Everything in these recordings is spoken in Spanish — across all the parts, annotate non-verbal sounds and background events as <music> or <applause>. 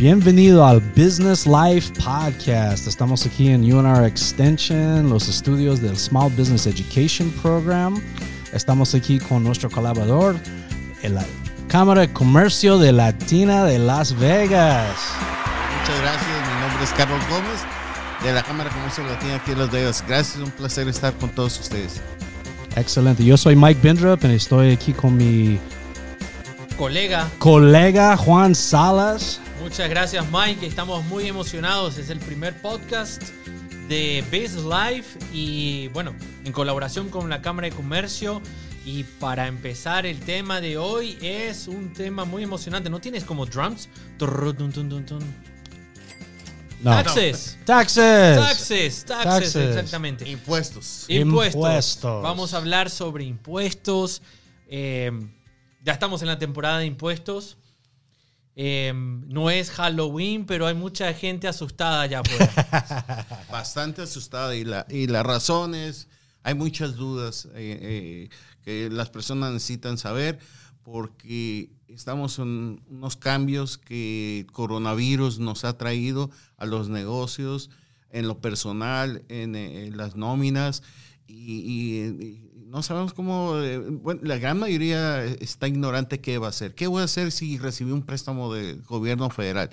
Bienvenido al Business Life Podcast. Estamos aquí en UNR Extension, los estudios del Small Business Education Program. Estamos aquí con nuestro colaborador, en la Cámara de Comercio de Latina de Las Vegas. Muchas gracias. Mi nombre es Carlos Gómez de la Cámara de Comercio Latina aquí en Las Vegas. Gracias, un placer estar con todos ustedes. Excelente. Yo soy Mike Bindrup y estoy aquí con mi colega. colega Juan Salas. Muchas gracias Mike, estamos muy emocionados. Es el primer podcast de Business Life y bueno, en colaboración con la Cámara de Comercio. Y para empezar, el tema de hoy es un tema muy emocionante. ¿No tienes como drums? No. Taxes. Taxes. Taxes, taxes, Taxes. exactamente. Impuestos. Impuestos. Impuestos. Vamos a hablar sobre impuestos. Eh, ya estamos en la temporada de impuestos. Eh, no es Halloween, pero hay mucha gente asustada allá afuera. <laughs> Bastante asustada y la, y la razón es, hay muchas dudas eh, eh, que las personas necesitan saber porque estamos en unos cambios que coronavirus nos ha traído a los negocios, en lo personal, en, eh, en las nóminas y- y no sabemos cómo, eh, bueno, la gran mayoría está ignorante qué va a hacer. ¿Qué voy a hacer si recibí un préstamo del gobierno federal?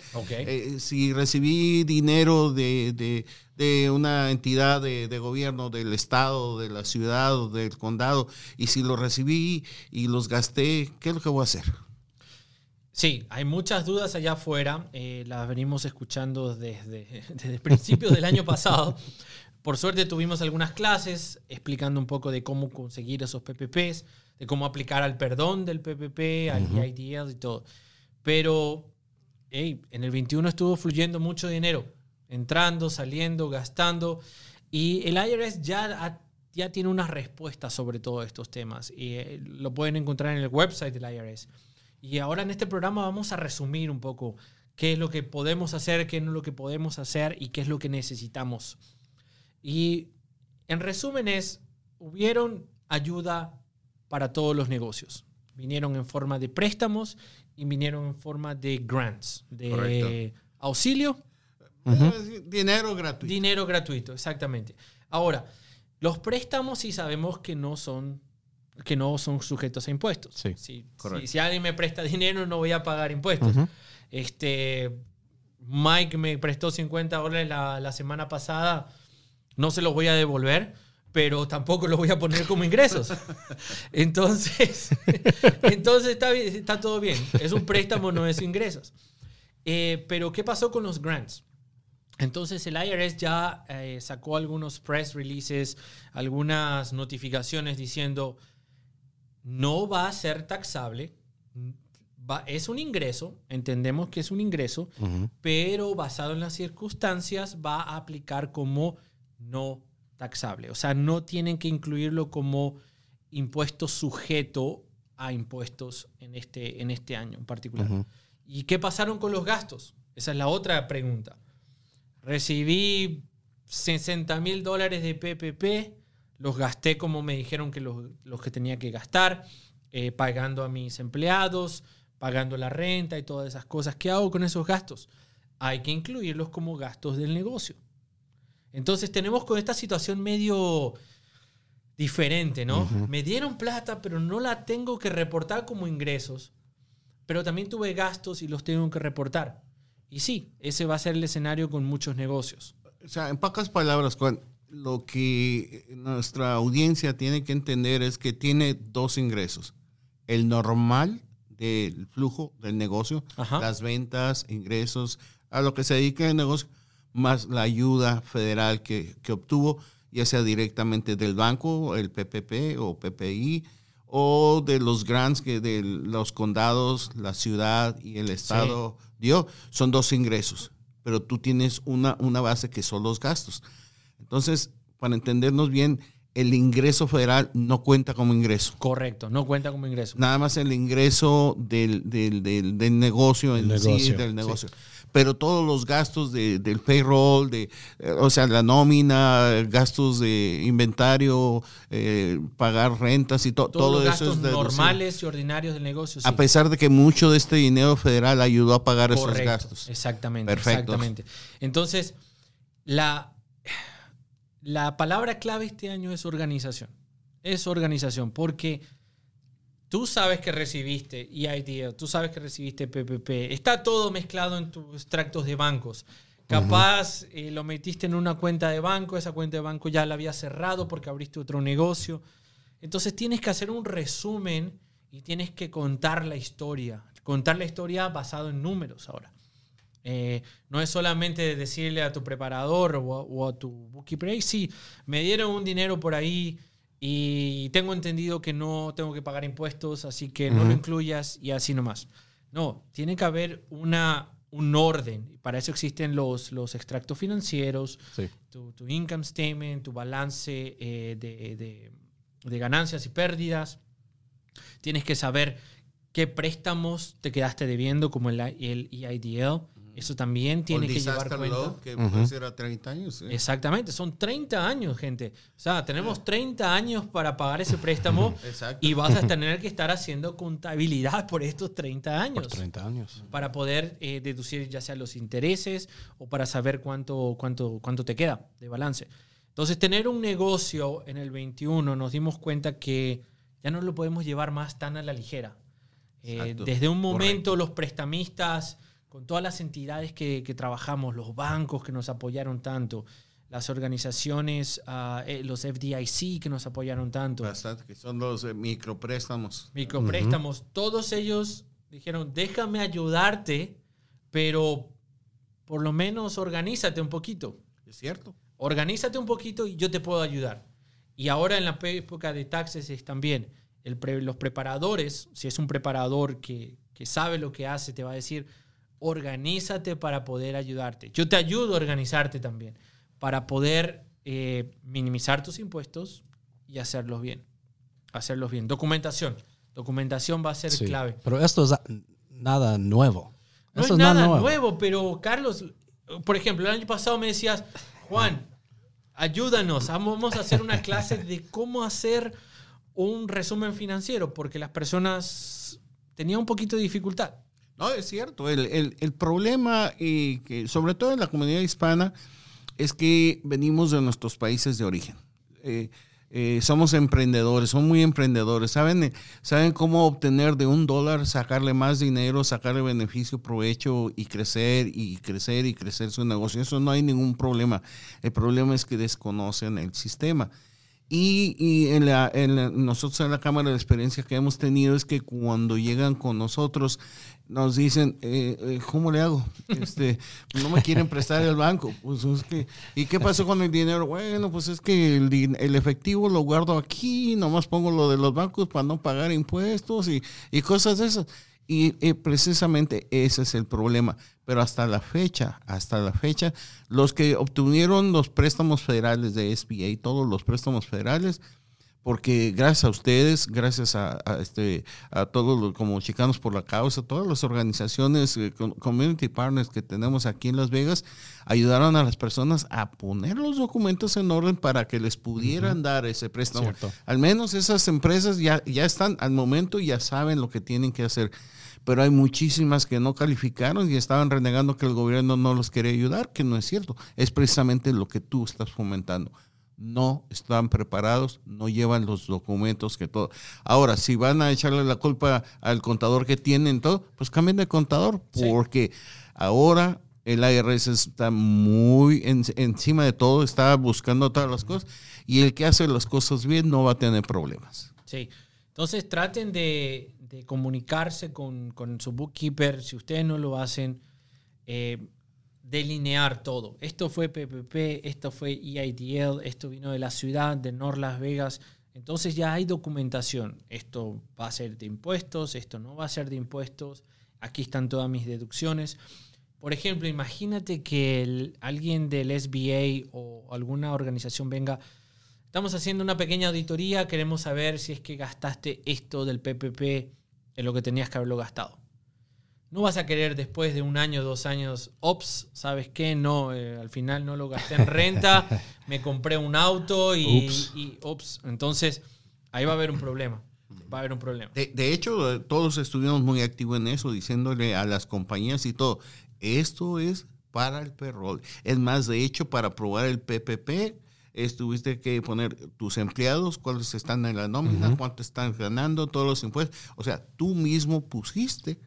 Eh, si recibí dinero de, de- de una entidad de, de gobierno del estado, de la ciudad del condado, y si lo recibí y los gasté, ¿qué es lo que voy a hacer? Sí, hay muchas dudas allá afuera. eh, las venimos escuchando desde, <laughs> desde principios del año pasado. Por suerte tuvimos algunas clases explicando un poco de cómo conseguir esos PPPs, de cómo aplicar al perdón del PPP, al EIDL y todo. Pero hey, en el 21 estuvo fluyendo mucho dinero, entrando, saliendo, gastando. Y el IRS ya, ha- ya tiene unas respuestas sobre todos estos temas. Y eh, lo pueden encontrar en el website del IRS. Y ahora en este programa vamos a resumir un poco qué es lo que podemos hacer, qué no es lo que podemos hacer y qué es lo que necesitamos. Y en resumen es, hubieron ayuda para todos los negocios. Vinieron en forma de préstamos y vinieron en forma de grants, de Correcto. auxilio, Dinero gratuito. dinero gratuito, exactamente. Ahora, los préstamos sí sabemos que no son que no son sujetos a impuestos. Sí, Si- correcto. si, si alguien me presta dinero, no voy a pagar impuestos. Este, Mike me prestó 50 dólares la, la semana pasada, no se los voy a devolver, pero tampoco los voy a poner como ingresos. <laughs> Entonces, <laughs> entonces está, está todo bien. Es un préstamo, no es ingresos. Eh, pero, ¿qué pasó con los grants? Entonces el IRS ya eh, sacó algunos press releases, algunas notificaciones diciendo no va a ser taxable, va- es un ingreso, entendemos que es un ingreso, pero basado en las circunstancias va a aplicar como no taxable. O sea, no tienen que incluirlo como impuesto sujeto a impuestos en este, en este año en particular. ¿Y qué pasaron con los gastos? Esa es la otra pregunta. Recibí 60 mil dólares de PPP, los gasté como me dijeron que los, los que tenía que gastar, eh, pagando a mis empleados, pagando la renta y todas esas cosas. ¿Qué hago con esos gastos? Hay que incluirlos como gastos del negocio. Entonces tenemos con esta situación medio diferente, ¿no? Me dieron plata, pero no la tengo que reportar como ingresos, pero también tuve gastos y los tengo que reportar. Y sí, ese va a ser el escenario con muchos negocios. O sea, en pocas palabras, Juan, lo que nuestra audiencia tiene que entender es que tiene dos ingresos. El normal del flujo del negocio, Ajá. las ventas, ingresos, a lo que se dedica el negocio, más la ayuda federal que, que obtuvo, ya sea directamente del banco, el PPP o PPI, o de los grants que de los condados, la ciudad y el estado dio, son dos ingresos, pero tú tienes una, una base que son los gastos. Entonces, para entendernos bien, el ingreso federal no cuenta como ingreso. Correcto, no cuenta como ingreso. Nada más el ingreso del, del, del, del negocio en sí, negocio, del sí. negocio. pero todos los gastos de, del payroll, de, eh, o sea, la nómina, gastos de inventario, eh, pagar rentas y to- Todos todo los eso gastos es normales y ordinarios del negocio. sí. A pesar de que mucho de este dinero federal ayudó a pagar esos gastos. Exactamente, Perfecto. exactamente. Entonces, la, la palabra clave este año es organización. Es organización, porque tú sabes que recibiste EIDL, tú sabes que recibiste PPP, está todo mezclado en tus extractos de bancos. Capaz eh, lo metiste en una cuenta de banco, esa cuenta de banco ya la había cerrado porque abriste otro negocio. Entonces tienes que hacer un resumen y tienes que contar la historia. Contar la historia basado en números ahora. Eh, no es solamente decirle a tu preparador o, a- o a tu bookkeeper, "Hey, sí, me dieron un dinero por ahí y tengo entendido que no tengo que pagar impuestos, así que no lo incluyas y así nomás. No, tiene que haber una, un orden. Para eso existen los, los extractos financieros, Sí. tu, tu income statement, tu balance eh, de, de- de ganancias y pérdidas. Tienes que saber qué préstamos te quedaste debiendo, como el, el EIDL. Eso también tiene que llevar cuenta. law, que a 30 años. ¿eh? Exactamente, son 30 años, gente. O sea, tenemos 30 años para pagar ese préstamo <laughs> y vas a tener que estar haciendo contabilidad por estos 30 años Por 30 años. para poder eh, deducir ya sea los intereses o para saber cuánto, cuánto, cuánto te queda de balance. Entonces, tener un negocio en el 21 nos dimos cuenta que ya no lo podemos llevar más tan a la ligera. Eh, desde un momento los prestamistas, con todas las entidades que, que trabajamos, los bancos que nos apoyaron tanto, las organizaciones, ah, eh, los FDIC que nos apoyaron tanto, Bastante, que son los eh, micropréstamos. micropréstamos, todos ellos dijeron, déjame ayudarte, pero por lo menos organízate un poquito. Es cierto. Organízate un poquito y yo te puedo ayudar. Y ahora en la época de taxes es también el pre- los preparadores, si es un preparador que, que sabe lo que hace, te va a decir, organízate para poder ayudarte. Yo te ayudo a organizarte también, para poder eh, minimizar tus impuestos y hacerlos bien. Hacerlos bien. Documentación. Documentación va a ser Sí. clave. Pero esto es nada nuevo. No Esto es nada nuevo. pero Carlos, por ejemplo, el año pasado me decías, Juan, ayúdanos, vamos a hacer una <laughs> clase de cómo hacer un resumen financiero, porque las personas tenían un poquito de dificultad. No, es cierto. El, el- el problema, y que sobre todo en la comunidad hispana, es que venimos de nuestros países de origen. Eh, eh, somos emprendedores, son muy emprendedores. Saben, eh, saben cómo obtener de un dólar, sacarle más dinero, sacarle beneficio, provecho y crecer y crecer y crecer su negocio. Eso no hay ningún problema. El problema es que desconocen el sistema. Y, y en la, en la- nosotros en la Cámara de Experiencia que hemos tenido es que cuando llegan con nosotros nos dicen, eh, eh, ¿cómo le hago? Este, <laughs> no me quieren prestar el banco. Pues es que, ¿Y qué pasó con el dinero? Bueno, pues es que el, el efectivo lo guardo aquí, nomás pongo lo de los bancos para no pagar impuestos y, y cosas de esas. Y eh, precisamente ese es el problema. Pero hasta la fecha, hasta la fecha, los que obtuvieron los préstamos federales de SBA, todos los préstamos federales, porque gracias a ustedes, gracias a, a este, a todos los, como Chicanos por la Causa, todas las organizaciones, eh, com- community partners que tenemos aquí en Las Vegas, ayudaron a las personas a poner los documentos en orden para que les pudieran dar ese préstamo. Cierto. Al menos esas empresas ya, ya están al momento, ya saben lo que tienen que hacer. Pero hay muchísimas que no calificaron y estaban renegando que el gobierno no los quería ayudar, que no es cierto. Es precisamente lo que tú estás fomentando. No están preparados, no llevan los documentos que todo. Ahora, si van a echarle la culpa al contador que tienen todo, pues cambien de contador, Sí. porque ahora el IRS está muy en- encima de todo, está buscando todas las cosas, y el que hace las cosas bien no va a tener problemas. Sí. Entonces traten de, de comunicarse con, con su bookkeeper. Si ustedes no lo hacen, eh, delinear todo. Esto fue PPP, esto fue E EIDL, esto vino de la ciudad de North Las Vegas. Entonces ya hay documentación. Esto va a ser de impuestos, esto no va a ser de impuestos. Aquí están todas mis deducciones. Por ejemplo, imagínate que alguien del SBA o alguna organización venga, estamos haciendo una pequeña auditoría, queremos saber si es que gastaste esto del PPP en lo que tenías que haberlo gastado. No vas a querer después de un año, dos años, ops, ¿sabes qué? No, eh, al final no lo gasté en renta, <laughs> me compré un auto y Ups. y, ops. Entonces, ahí va a haber un problema. Va a haber un problema. De, de hecho, eh, todos estuvimos muy activos en eso, diciéndole a las compañías y todo, esto es para el payroll. Es más, de hecho, para probar el PPP, estuviste que poner tus empleados, cuáles están en la nómina, cuánto están ganando, todos los impuestos. O sea, tú mismo pusiste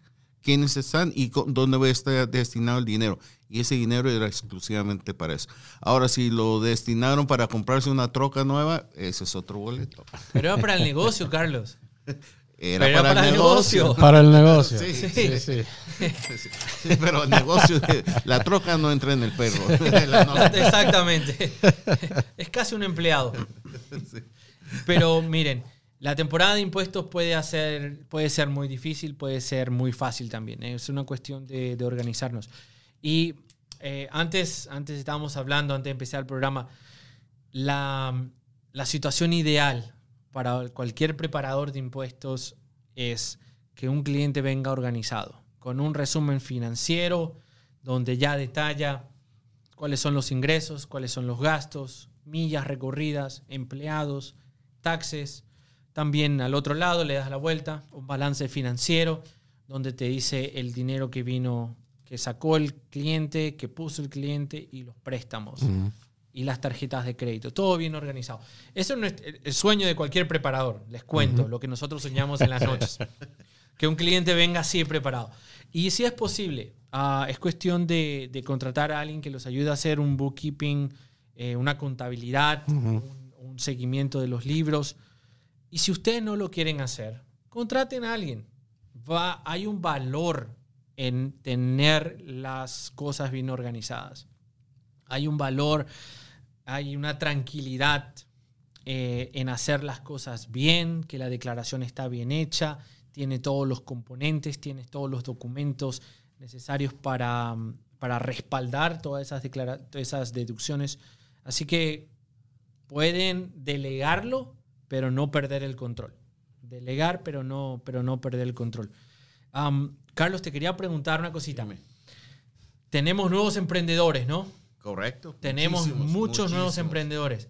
quiénes están y dónde va a estar destinado el dinero. Y ese dinero era exclusivamente para eso. Ahora, si lo destinaron para comprarse una troca nueva, ese es otro boleto. Pero era para el negocio, Carlos. Era Pero para, el negocio. Para el negocio. Sí, sí, sí. sí. Sí, pero el negocio, de- la troca no entra en el perro. Exactamente. Es casi un empleado. Pero miren, la temporada de impuestos puede, hacer, puede ser muy difícil, puede ser muy fácil también. Es una cuestión de, de organizarnos. Y eh, antes, antes estábamos hablando, antes de empezar el programa, la, la situación ideal para cualquier preparador de impuestos es que un cliente venga organizado, con un resumen financiero donde ya detalla cuáles son los ingresos, cuáles son los gastos, millas recorridas, empleados, taxes. También al otro lado le das la vuelta, un balance financiero donde te dice el dinero que vino, que sacó el cliente, que puso el cliente y los préstamos y las tarjetas de crédito. Todo bien organizado. Eso es el sueño de cualquier preparador, les cuento, lo que nosotros soñamos en las noches. <laughs> que un cliente venga así preparado. Y si es posible, ah, es cuestión de, de contratar a alguien que los ayude a hacer un bookkeeping, eh, una contabilidad, un, un seguimiento de los libros. Y si ustedes no lo quieren hacer, contraten a alguien. Va, hay un valor en tener las cosas bien organizadas. Hay un valor, hay una tranquilidad eh, en hacer las cosas bien, que la declaración está bien hecha, tiene todos los componentes, tiene todos los documentos necesarios para, para respaldar todas esas, todas esas deducciones. Así que pueden delegarlo, pero no perder el control. Delegar, pero no, pero no perder el control. Carlos, te quería preguntar una cosita. Dime. Tenemos nuevos emprendedores, ¿no? Correcto. Tenemos Muchísimos, muchos nuevos emprendedores.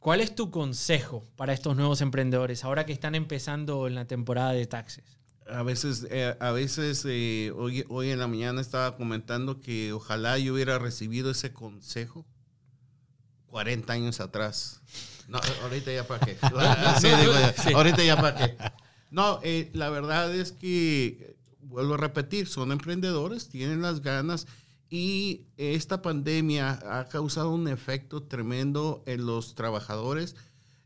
¿Cuál es tu consejo para estos nuevos emprendedores ahora que están empezando en la temporada de taxes? A veces, eh, a veces eh, hoy, hoy en la mañana estaba comentando que ojalá yo hubiera recibido ese consejo 40 años atrás. No, ahorita ya para qué. <laughs> Sí, digo, Sí. Ahorita ya para qué. No, eh, la verdad es que, vuelvo a repetir, son emprendedores, tienen las ganas y esta pandemia ha causado un efecto tremendo en los trabajadores,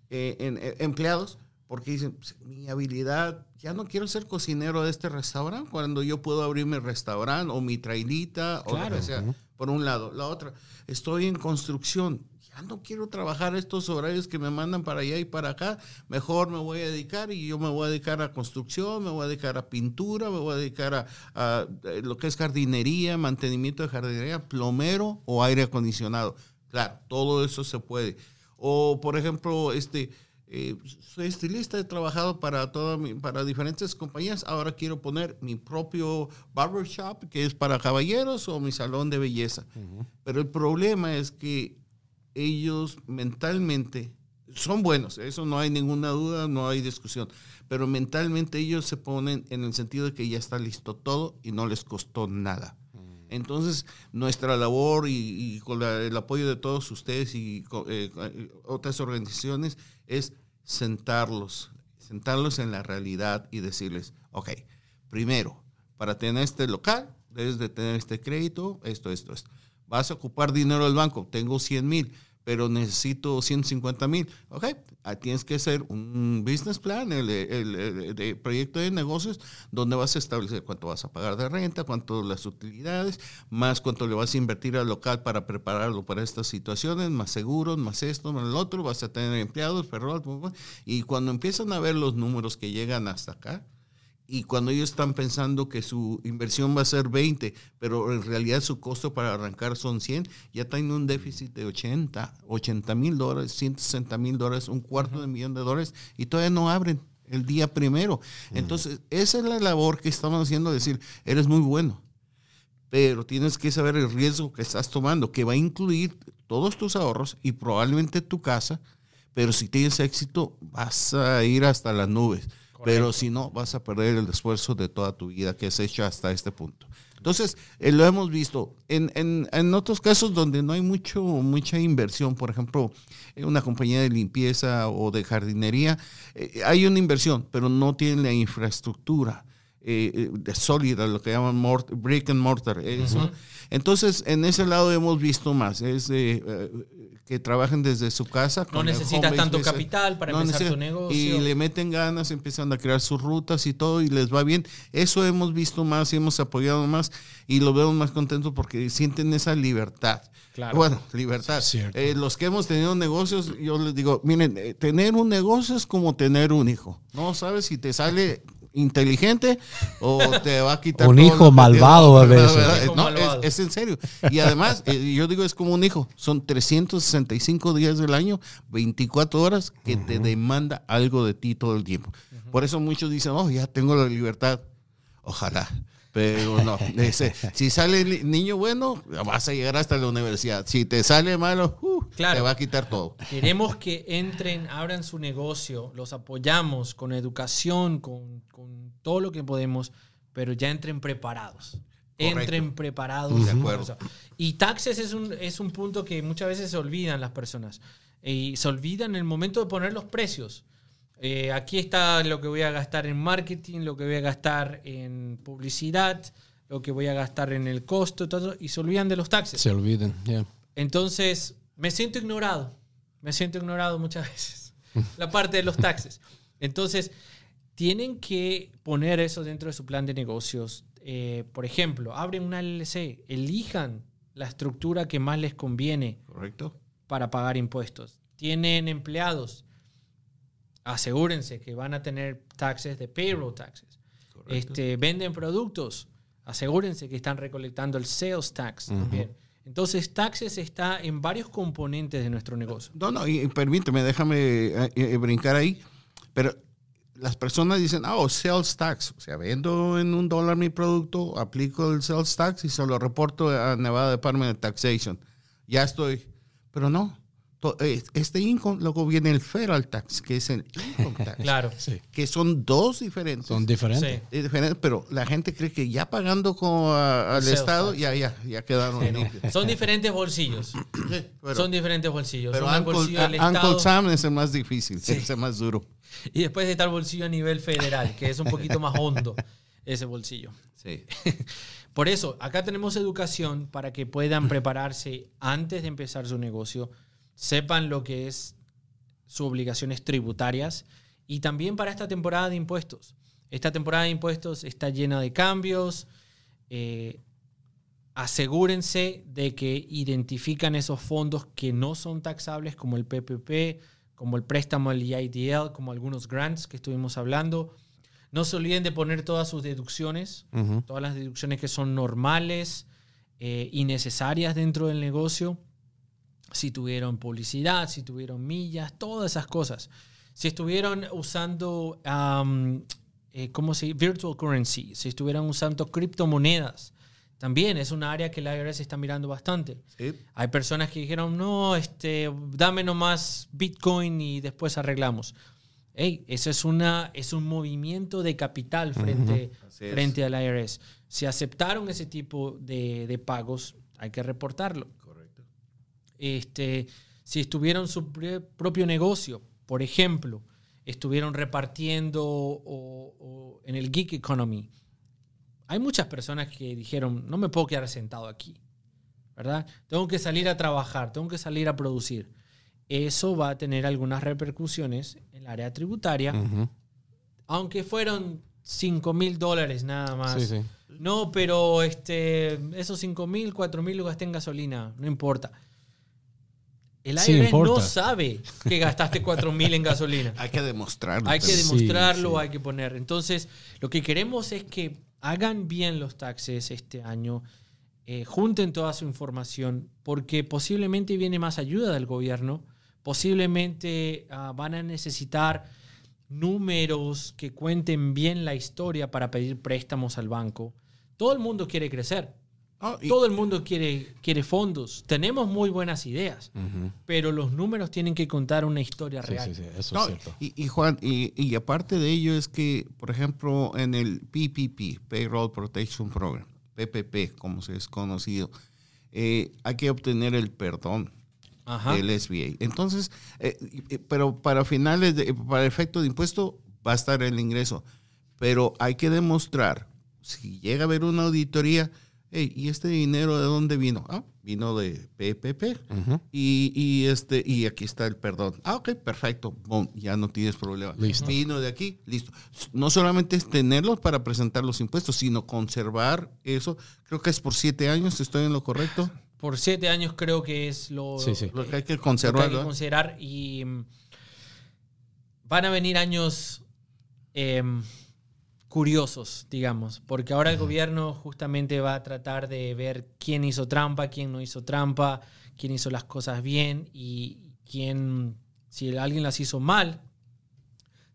eh, en, en empleados, porque dicen, "Pues, mi habilidad, ya no quiero ser cocinero de este restaurante cuando yo puedo abrir mi restaurante o mi trailita o lo Claro. que sea, por un lado. La otra, estoy en construcción, ya no quiero trabajar estos horarios que me mandan para allá y para acá, mejor me voy a dedicar y yo me voy a dedicar a construcción, me voy a dedicar a pintura, me voy a dedicar a, a, eh, lo que es jardinería, mantenimiento de jardinería, plomero o aire acondicionado. Claro, todo eso se puede. O, por ejemplo, este, eh, soy estilista, he trabajado para, toda mi- para diferentes compañías. Ahora quiero poner mi propio barbershop, que es para caballeros, o mi salón de belleza. Pero el problema es que ellos mentalmente son buenos, eso no hay ninguna duda, no hay discusión. Pero mentalmente ellos se ponen en el sentido de que ya está listo todo y no les costó nada. Entonces, nuestra labor y, y con la- el apoyo de todos ustedes y eh, eh, otras organizaciones es sentarlos, sentarlos en la realidad y decirles, ok, primero, para tener este local, debes de tener este crédito, esto, esto, esto. Vas a ocupar dinero del banco, tengo 100 mil, pero necesito 150 mil. Ok, tienes que hacer un business plan, el, el- proyecto de negocios, donde vas a establecer cuánto vas a pagar de renta, cuánto las utilidades, más cuánto le vas a invertir al local para prepararlo para estas situaciones, más seguros, más esto, más el otro, vas a tener empleados, perro, y cuando empiezan a ver los números que llegan hasta acá, y cuando ellos están pensando que su inversión va a ser 20, pero en realidad su costo para arrancar son 100, ya tienen un déficit de 80, 80 mil dólares, 160 mil dólares, un cuarto de millón de dólares, y todavía no abren. el día primero. Entonces, esa es la labor que estamos haciendo, decir, eres muy bueno, pero tienes que saber el riesgo que estás tomando, que va a incluir todos tus ahorros y probablemente tu casa, pero si tienes éxito vas a ir hasta las nubes. Pero si no, vas a perder el esfuerzo de toda tu vida que has hecho hasta este punto. Entonces, eh, lo hemos visto. En, en, en, otros casos donde no hay mucho, mucha inversión, por ejemplo, en una compañía de limpieza o de jardinería, eh, hay una inversión, pero no tienen la infraestructura. Eh, de sólida, lo que llaman brick and mortar. Eso. Entonces, en ese lado hemos visto más. Es que trabajen desde su casa. No necesitas tanto capital para empezar tu negocio. Y le meten ganas, empiezan a crear sus rutas y todo y les va bien. Eso hemos visto más y hemos apoyado más y lo vemos más contentos porque sienten esa libertad. Claro. Bueno, libertad. Eh, los que hemos tenido negocios, yo les digo, miren, eh, tener un negocio es como tener un hijo. No sabes si te sale inteligente o te va a quitar un hijo malvado a veces. No, es, en serio. Y además, eh, yo digo, es como un hijo. Son 365 días del año, 24 horas que te demanda algo de ti todo el tiempo. Por eso muchos dicen, oh, ya tengo la libertad. Ojalá. Pero no, <laughs> dice, si sale niño bueno, vas a llegar hasta la universidad. Si te sale malo, uh, te va a quitar todo. Queremos que entren, abran su negocio, los apoyamos con educación, con, con todo lo que podemos, pero ya entren preparados. Entren preparados. De acuerdo. Y taxes es un, es un punto que muchas veces se olvidan las personas. Y se olvidan en el momento de poner los precios. Eh, aquí está lo que voy a gastar en marketing, lo que voy a gastar en publicidad, lo que voy a gastar en el costo, todo, y se olvidan de los taxes. Se olviden, ya. Entonces, me siento ignorado. Me siento ignorado muchas <laughs> veces. la parte de los taxes. Entonces, tienen que poner eso dentro de su plan de negocios. Eh, por ejemplo, abren una LLC, elijan la estructura que más les conviene Correcto. para pagar impuestos. Tienen empleados, asegúrense que van a tener taxes de payroll taxes. Este, venden productos, asegúrense que están recolectando el sales tax también. Entonces, taxes está en varios componentes de nuestro negocio. No, no, y permíteme, déjame eh, eh, brincar ahí. Pero las personas dicen, ah, oh, sales tax. O sea, vendo en un dólar mi producto, aplico el sales tax y se lo reporto a Nevada Department of Taxation. Ya estoy. Pero no, este income, luego viene el federal tax, que es el income <laughs> tax. claro. Que son dos diferentes. Son diferentes. diferentes. Pero la gente cree que ya pagando con, al Estado, ya, ya, ya quedaron Son diferentes bolsillos. son diferentes bolsillos. Pero Uncle, Sam es el más difícil, es el más duro. Y después está el bolsillo a nivel federal, que es un poquito más hondo ese bolsillo. Sí. <laughs> Por eso, acá tenemos educación para que puedan prepararse antes de empezar su negocio sepan lo que es sus obligaciones tributarias y también para esta temporada de impuestos. Esta temporada de impuestos está llena de cambios. Eh, asegúrense de que identifican esos fondos que no son taxables, como el PPP, como el préstamo el EIDL, como algunos grants que estuvimos hablando. No se olviden de poner todas sus deducciones, todas las deducciones que son normales eh, y necesarias dentro del negocio si tuvieron publicidad, si tuvieron millas, todas esas cosas. Si estuvieron usando, eh, ¿cómo se Virtual currency, si estuvieran usando criptomonedas, también es una área que la IRS está mirando bastante. Hay personas que dijeron, no, este, dame nomás Bitcoin y después arreglamos. Hey, eso es, una, es un movimiento de capital frente, frente al IRS. Si aceptaron ese tipo de, de pagos, hay que reportarlo. Este, si estuvieron su propio negocio, por ejemplo, estuvieron repartiendo en el gig economy, hay muchas personas que dijeron, no me puedo quedar sentado aquí, ¿verdad? Tengo que salir a trabajar, tengo que salir a producir. Eso va a tener algunas repercusiones en el área tributaria, aunque fueron 5 mil dólares nada más. No, pero este, esos 5 mil, 4 mil lo gasté en gasolina, no importa. El IRS no sabe que gastaste 4 mil en gasolina. hay que demostrarlo. Hay que demostrarlo, hay que poner. Entonces, lo que queremos es que hagan bien los taxes este año, eh, junten toda su información, porque posiblemente viene más ayuda del gobierno, posiblemente ah, van a necesitar números que cuenten bien la historia para pedir préstamos al banco. Todo el mundo quiere crecer. Oh, y- Todo el mundo quiere, quiere fondos. Tenemos muy buenas ideas, pero los números tienen que contar una historia Sí, real. sí, sí, eso No, es cierto. y, y Juan, y, y aparte de ello es que, por ejemplo, en el PPP, Payroll Protection Program, PPP, como se es conocido, eh, hay que obtener el perdón Ajá. del SBA. Entonces, eh, pero para finales, de, para efecto de impuesto, va a estar el ingreso. Pero hay que demostrar, si llega a haber una auditoría, "Hey, ¿y este dinero de dónde vino? Ah, vino de PPP. Ujú. Y, y, este, y aquí está el perdón. Ah, ok, perfecto. Boom, ya no tienes problema. Listo. Vino de aquí, listo. No solamente es tenerlos para presentar los impuestos, sino conservar eso. Creo que es por siete años, ¿estoy en lo correcto? Por siete años creo que es lo, Sí, sí. Lo que hay que lo que conservar. hay que considerar. Y mm, van a venir años em, curiosos, digamos, porque ahora el gobierno justamente va a tratar de ver quién hizo trampa, quién no hizo trampa, quién hizo las cosas bien y quién, si alguien las hizo mal,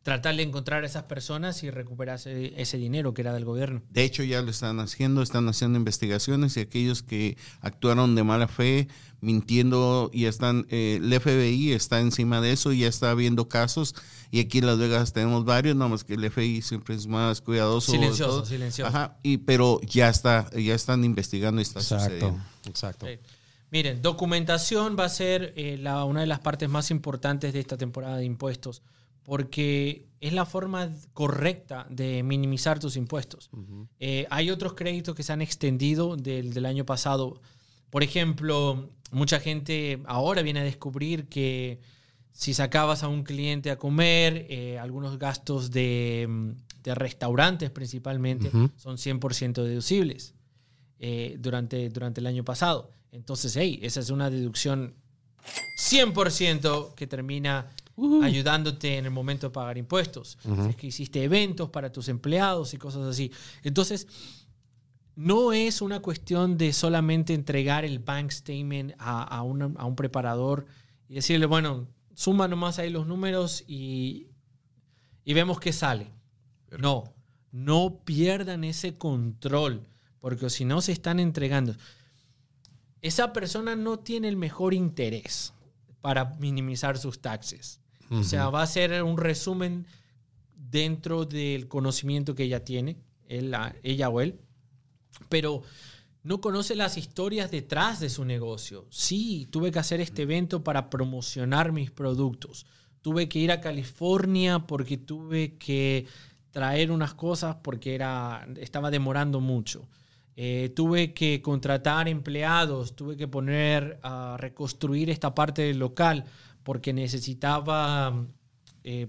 tratar de encontrar a esas personas y recuperar ese, ese dinero que era del gobierno. De hecho, ya lo están haciendo, están haciendo investigaciones y aquellos que actuaron de mala fe, mintiendo, y están, eh, el FBI está encima de eso y ya está viendo casos. Y aquí en Las Vegas tenemos varios, nada más que el FBI siempre es más cuidadoso. Silencioso, silencioso. Ajá, y, pero ya está, ya están investigando y está Exacto, sucediendo. exacto. Sí. Miren, documentación va a ser eh, la- una de las partes más importantes de esta temporada de impuestos, porque es la forma correcta de minimizar tus impuestos. Eh, hay otros créditos que se han extendido del, del año pasado. Por ejemplo, mucha gente ahora viene a descubrir que si sacabas a un cliente a comer, eh, algunos gastos de, de restaurantes principalmente Ujú. son 100% deducibles eh, durante, durante el año pasado. Entonces, hey, esa es una deducción 100% que termina ayudándote en el momento de pagar impuestos. Si es que hiciste eventos para tus empleados y cosas así. Entonces, no es una cuestión de solamente entregar el bank statement a, a un, a un preparador y decirle, bueno, suma nomás ahí los números y, y vemos qué sale. No, no pierdan ese control, porque si no se están entregando. Esa persona no tiene el mejor interés para minimizar sus taxes. O sea, va a ser un resumen dentro del conocimiento que ella tiene, él, la- ella o él, pero no conoce las historias detrás de su negocio. Sí, tuve que hacer este evento para promocionar mis productos. Tuve que ir a California porque tuve que traer unas cosas porque era, estaba demorando mucho. Eh, tuve que contratar empleados, tuve que poner a reconstruir esta parte del local porque necesitaba eh,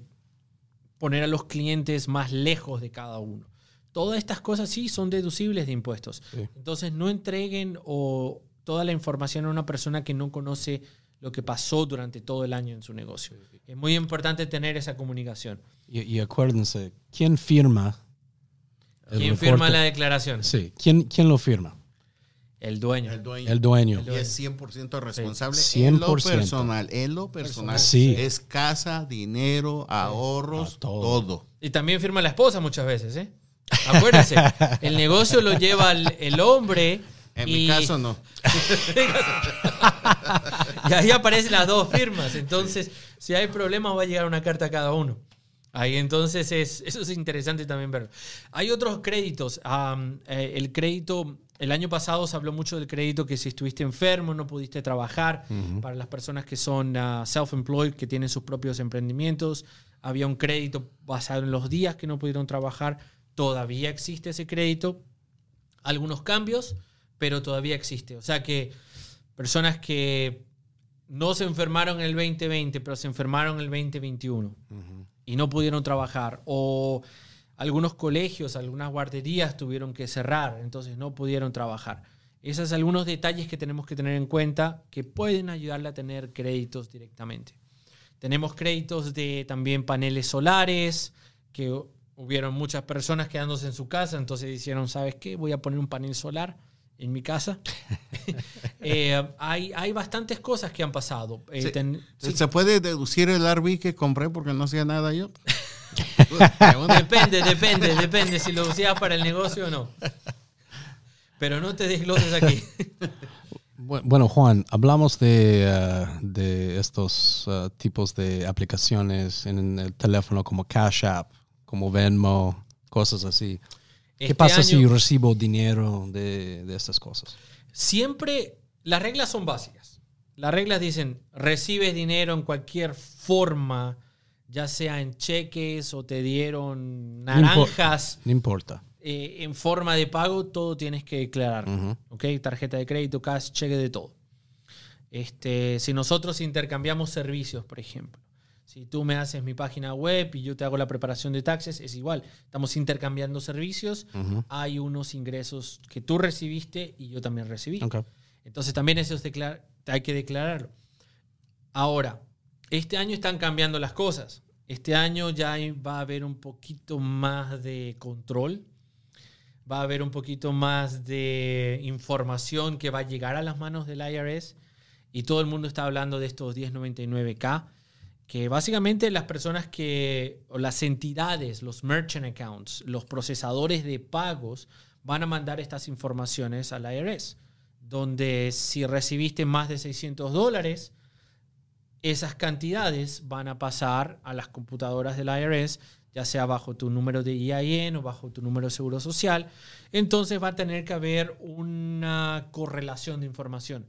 poner a los clientes más lejos de cada uno. Todas estas cosas sí son deducibles de impuestos. Sí. Entonces no entreguen o toda la información a una persona que no conoce lo que pasó durante todo el año en su negocio. Es muy importante tener esa comunicación. Y, y acuérdense, ¿quién firma? ¿Quién reporte? firma la declaración? Sí, ¿quién, quién lo firma? El dueño. El dueño. El dueño. y es 100% responsable Sí. en lo 100%. personal. En lo personal. Sí. Es casa, dinero, ahorros, Ah, todo. todo. Y también firma la esposa muchas veces, ¿eh? Acuérdense, <laughs> el negocio lo lleva el, el hombre. En y, mi caso no. <laughs> y ahí aparecen las dos firmas. Entonces, si hay problemas, va a llegar una carta a cada uno. Ahí entonces es, eso es interesante también verlo. Hay otros créditos. Eh, el crédito, el año pasado se habló mucho del crédito que si estuviste enfermo, no pudiste trabajar. Para las personas que son ah, self-employed, que tienen sus propios emprendimientos, había un crédito basado en los días que no pudieron trabajar. Todavía existe ese crédito. Algunos cambios, pero todavía existe. O sea que personas que no se enfermaron en el 2020, pero se enfermaron en el 2021 y no pudieron trabajar. O algunos colegios, algunas guarderías tuvieron que cerrar, entonces no pudieron trabajar. Esos son algunos detalles que tenemos que tener en cuenta que pueden ayudarle a tener créditos directamente. Tenemos créditos de también paneles solares, que hu- hubieron muchas personas quedándose en su casa, entonces dijeron, ¿sabes qué? Voy a poner un panel solar en mi casa. <laughs> <laughs> Eh, hay, hay bastantes cosas que han pasado. Eh, Sí. ten- sí. ¿Se puede deducir el RV que compré porque no hacía nada yo? <laughs> depende, depende, depende si lo usas para el negocio o no. Pero no te desgloses aquí. Bueno, Juan, hablamos de, uh, de estos uh, tipos de aplicaciones en el teléfono como Cash App, como Venmo, cosas así. ¿Qué Este pasa año- si recibo dinero de, de estas cosas? Siempre, las reglas son básicas. Las reglas dicen, recibes dinero en cualquier forma, ya sea en cheques o te dieron naranjas No importa. eh, en forma de pago, todo tienes que declarar. Ujú. ¿ok? Tarjeta de crédito, cash, cheque de todo. Este, si nosotros intercambiamos servicios, por ejemplo, si tú me haces mi página web y yo te hago la preparación de taxes, es igual. Estamos intercambiando servicios. Hay unos ingresos que tú recibiste y yo también recibí. Entonces también eso es hay que declararlo. Ahora, este año están cambiando las cosas. Este año ya va a haber un poquito más de control. Va a haber un poquito más de información que va a llegar a las manos del IRS. Y todo el mundo está hablando de estos 1099K, que básicamente las personas que, o las entidades, los merchant accounts, los procesadores de pagos, van a mandar estas informaciones al IRS, donde si recibiste más de 600 dólares, esas cantidades van a pasar a las computadoras del IRS, ya sea bajo tu número de EIN o bajo tu número de seguro social. Entonces va a tener que haber una correlación de información.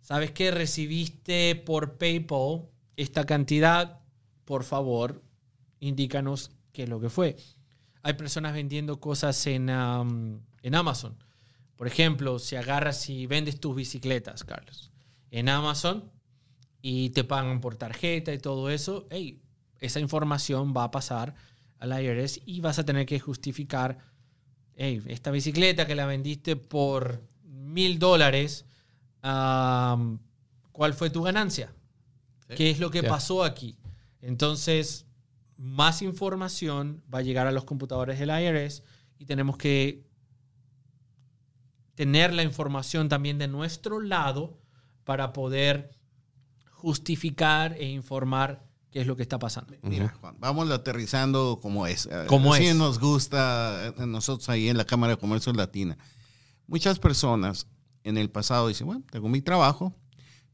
¿Sabes qué? Recibiste por PayPal esta cantidad, por favor, indícanos qué es lo que fue. Hay personas vendiendo cosas en, um, en Amazon. Por ejemplo, si agarras y vendes tus bicicletas, Carlos, en Amazon y te pagan por tarjeta y todo eso, hey, esa información va a pasar al IRS y vas a tener que justificar, hey, esta bicicleta que la vendiste por mil dólares, um, ¿cuál fue tu ganancia? ¿Qué es lo que pasó aquí? Entonces, más información va a llegar a los computadores del IRS y tenemos que tener la información también de nuestro lado para poder justificar e informar qué es lo que está pasando. Mira, Juan, vamos aterrizando como es. Eh, Como Así es. nos gusta a nosotros ahí en la Cámara de Comercio Latina. Muchas personas en el pasado dicen, bueno, tengo mi trabajo,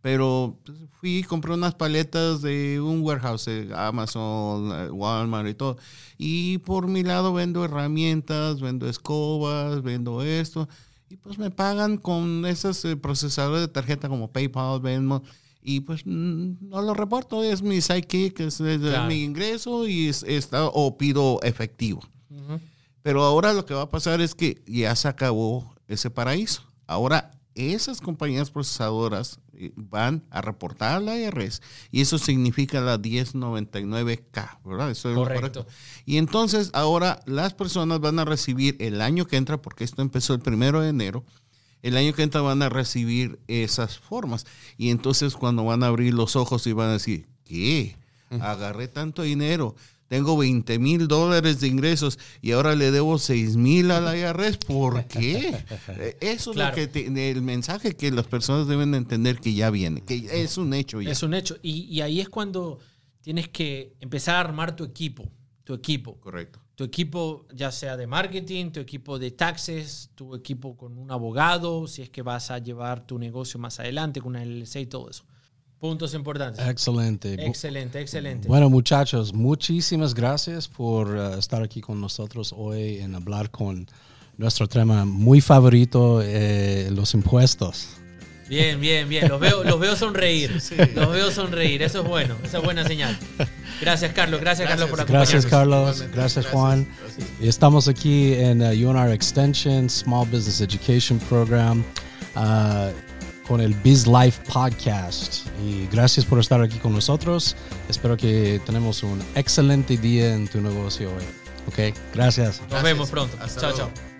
pero pues, fui y compré unas paletas de un warehouse, de Amazon, eh, Walmart y todo. Y por mi lado vendo herramientas, vendo escobas, vendo esto. Y pues me pagan con esos eh, procesadores de tarjeta como PayPal, Venmo. Y pues no lo reporto, es mi sidekick, es, es Claro. mi ingreso y es, está, o pido efectivo. Pero ahora lo que va a pasar es que ya se acabó ese paraíso. Ahora esas compañías procesadoras eh, van a reportar a la IRS y eso significa la 1099K, ¿verdad? Eso es lo Correcto. Y entonces ahora las personas van a recibir el año que entra, porque esto empezó el primero de enero, el año que entra van a recibir esas formas. Y entonces cuando van a abrir los ojos y van a decir, ¿qué? Agarré tanto dinero. Tengo 20 mil dólares de ingresos y ahora le debo 6 mil a la IRS. ¿Por qué? <laughs> Eso es lo que te- el mensaje que las personas deben entender que ya viene, que es un hecho ya. Es un hecho. Y, y ahí es cuando tienes que empezar a armar tu equipo. Tu equipo. Correcto. Tu equipo, ya sea de marketing, tu equipo de taxes, tu equipo con un abogado, si es que vas a llevar tu negocio más adelante con una LLC y todo eso. Puntos importantes. Excelente. Excelente, excelente. Bueno, muchachos, muchísimas gracias por uh, estar aquí con nosotros hoy en hablar con nuestro tema muy favorito, eh, los impuestos. Bien, bien, bien. Los veo, los veo sonreír. Los veo sonreír. Eso es bueno. Esa es buena señal. Gracias, Carlos. Gracias, Carlos, por acompañarnos. Gracias, Carlos. Gracias. Juan. Gracias. Estamos aquí en uh, UNR Extension Small Business Education Program uh, con el Biz Life Podcast. Y gracias por estar aquí con nosotros. Espero que tenemos un excelente día en tu negocio hoy. Ok, gracias. Nos vemos pronto. Hasta Chao, luego. chao.